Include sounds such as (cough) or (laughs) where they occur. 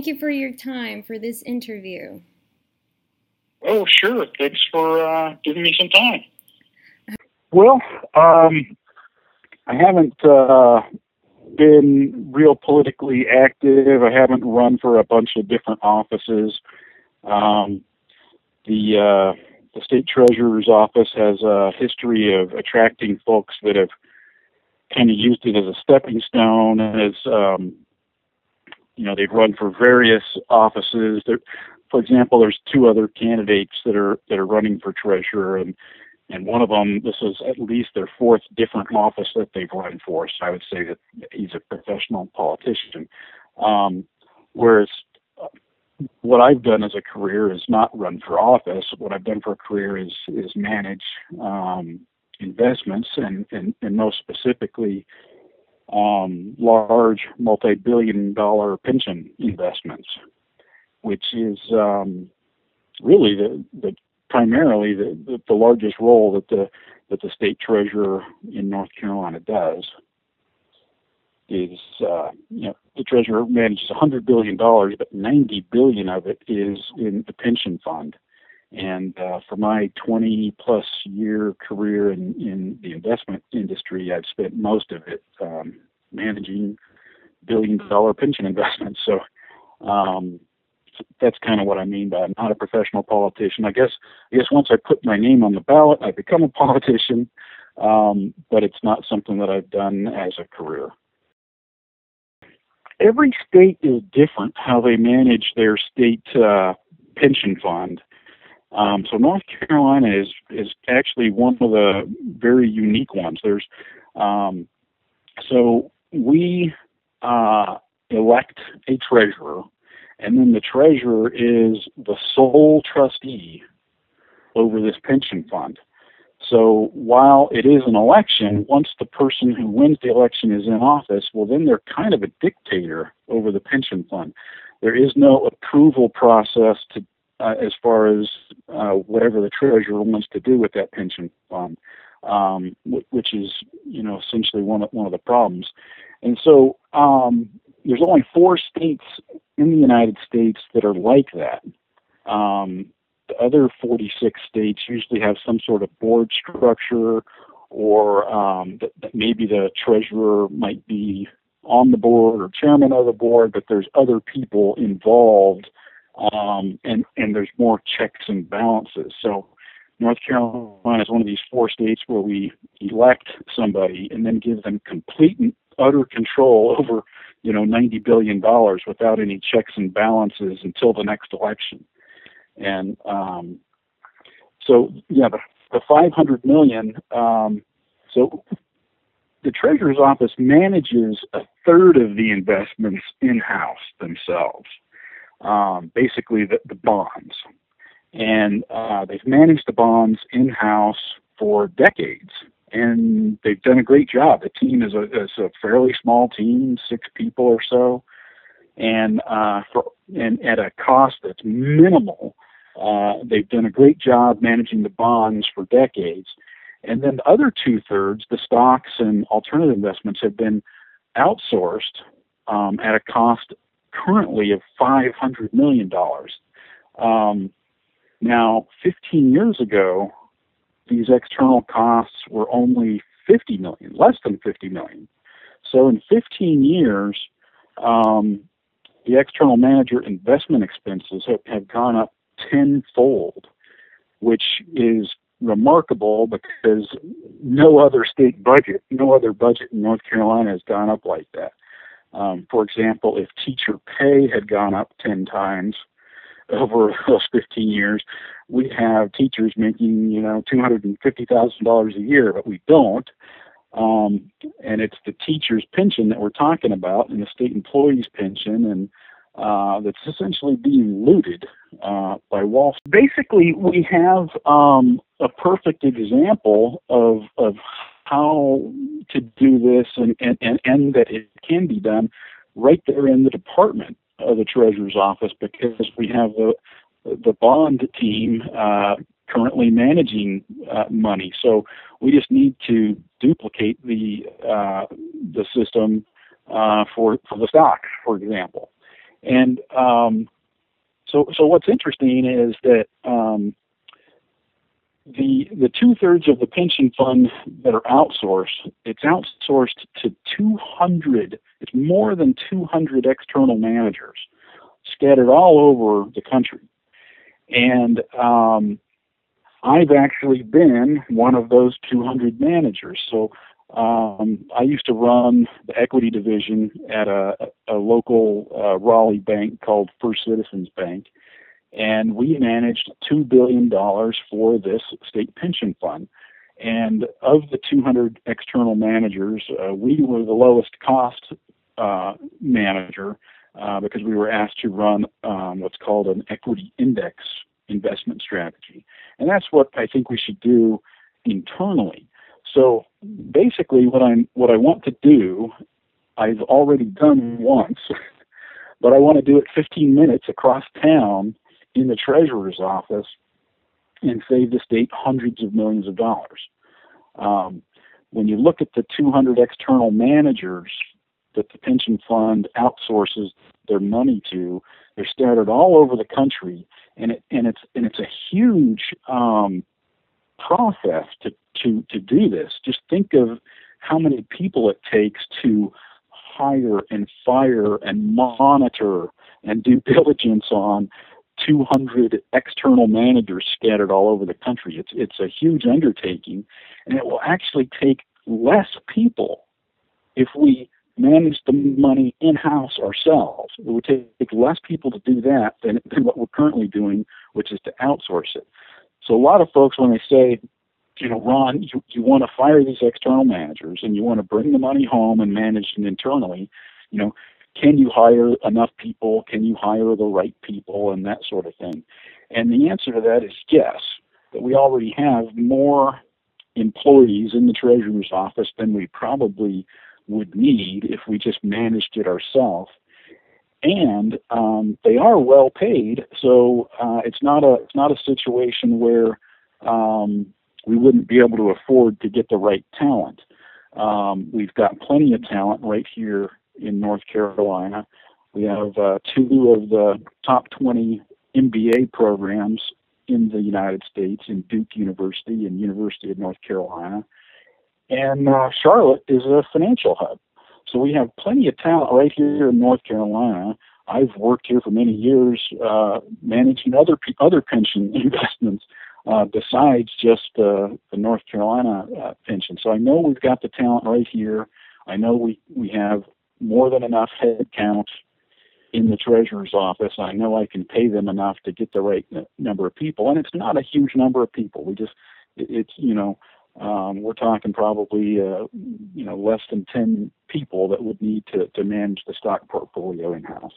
thank you for your time for this interview. Oh, sure. Thanks for uh, giving me some time. Well, um, I haven't uh, been real politically active. I haven't run for a bunch of different offices. Um, the uh, the state treasurer's office has a history of attracting folks that have kind of used it as a stepping stone, as um, you know, they've run for various offices. There, for example, there's two other candidates that are that are running for treasurer, and and one of them, this is at least their fourth different office that they've run for. So I would say that he's a professional politician. Um, whereas uh, what I've done as a career is not run for office. What I've done for a career is is manage um, investments and, and, and most specifically um, large multi-billion dollar pension investments, which is um, really the, the primarily the, the, the largest role that the that the state treasurer in North Carolina does is uh, you know the treasurer manages 100 billion dollars, but 90 billion of it is in the pension fund. And uh, for my 20 plus year career in, in the investment industry, I've spent most of it um, managing billion dollar pension investments. So um, that's kind of what I mean by I'm not a professional politician. I guess I guess once I put my name on the ballot, I become a (laughs) politician, um, but it's not something that I've done as a career. Every state is different how they manage their state uh, pension fund. Um, so North Carolina is is actually one of the very unique ones. There's um, so we uh, elect a treasurer and then the treasurer is the sole trustee over this pension fund. So while it is an election, once the person who wins the election is in office, well, then they're kind of a dictator over the pension fund. There is no approval process to, uh, as far as uh, whatever the treasurer wants to do with that pension fund, um, which is, you know, essentially one of, one of the problems. And so um, there's only four states in the United States that are like that. Um, the other 46 states usually have some sort of board structure, or um, maybe the treasurer might be on the board or chairman of the board, but there's other people involved, um, and and there's more checks and balances. So North Carolina is one of these four states where we elect somebody and then give them complete and utter control over you know, ninety billion dollars without any checks and balances until the next election. And um, so, yeah, the, the five hundred million. Um, so, the treasurer's office manages a third of the investments in house themselves. Um, basically, the, the bonds, and uh, they've managed the bonds in house for decades and they've done a great job. The team is a, is a fairly small team, six people or so, and uh, for and at a cost that's minimal. Uh, they've done a great job managing the bonds for decades. And then the other two thirds, the stocks and alternative investments, have been outsourced um, at a cost currently of $500 million. Um, now, 15 years ago, these external costs were only 50 million, less than 50 million. So in 15 years, um, the external manager investment expenses have, have gone up tenfold, which is remarkable because no other state budget, no other budget in North Carolina has gone up like that. Um, for example, if teacher pay had gone up 10 times, over (laughs) those 15 years, we have teachers making, you know, $250,000 a year, but we don't. Um, and it's the teacher's pension that we're talking about and the state employee's pension and uh, that's essentially being looted uh, by Wall Street. Basically, we have um, a perfect example of, of how to do this and, and, and, and that it can be done right there in the department of the treasurer's office because we have the the bond team uh, currently managing uh, money. So we just need to duplicate the uh, the system uh, for for the stock, for example. And um, so, so what's interesting is that um, the the two thirds of the pension fund that are outsourced, it's outsourced to 200. It's more than 200 external managers scattered all over the country, and um, I've actually been one of those 200 managers. So um, I used to run the equity division at a, a local uh, Raleigh bank called First Citizens Bank, and we managed $2 billion for this state pension fund. And of the 200 external managers, uh, we were the lowest cost uh, manager uh, because we were asked to run um, what's called an equity index investment strategy. And that's what I think we should do internally. So basically what I'm what I want to do, I've already done once, (laughs) but I want to do it 15 minutes across town in the treasurer's office and save the state hundreds of millions of dollars. Um, when you look at the 200 external managers that the pension fund outsources their money to, they're scattered all over the country, and it and it's and it's a huge um, process to to to do this. Just think of how many people it takes to hire and fire and monitor and do (laughs) diligence on 200 external managers scattered all over the country. It's it's a huge undertaking, and it will actually take less people if we manage the money in house ourselves. It would take less people to do that than, than what we're currently doing, which is to outsource it. So a lot of folks, when they say, you know, Ron, you, you want to fire these external managers and you want to bring the money home and manage it internally, you know, can you hire enough people? Can you hire the right people and that sort of thing? And the answer to that is yes, that we already have more employees in the treasurer's office than we probably would need if we just managed it ourselves. And um, they are well paid, so uh, it's not a it's not a situation where um, we wouldn't be able to afford to get the right talent. Um, we've got plenty of talent right here in North Carolina. We have uh, two of the top 20 MBA programs in the United States in Duke University and University of North Carolina. And uh, Charlotte is a financial hub. So we have plenty of talent right here in North Carolina. I've worked here for many years uh, managing other other pension (laughs) investments uh, besides just uh, the North Carolina uh, pension. So I know we've got the talent right here. I know we, we have more than enough headcount in the treasurer's office. I know I can pay them enough to get the right number of people, and it's not a huge number of people. We just it's you know um, we're talking probably uh, you know less than ten people that would need to to manage the stock portfolio in house.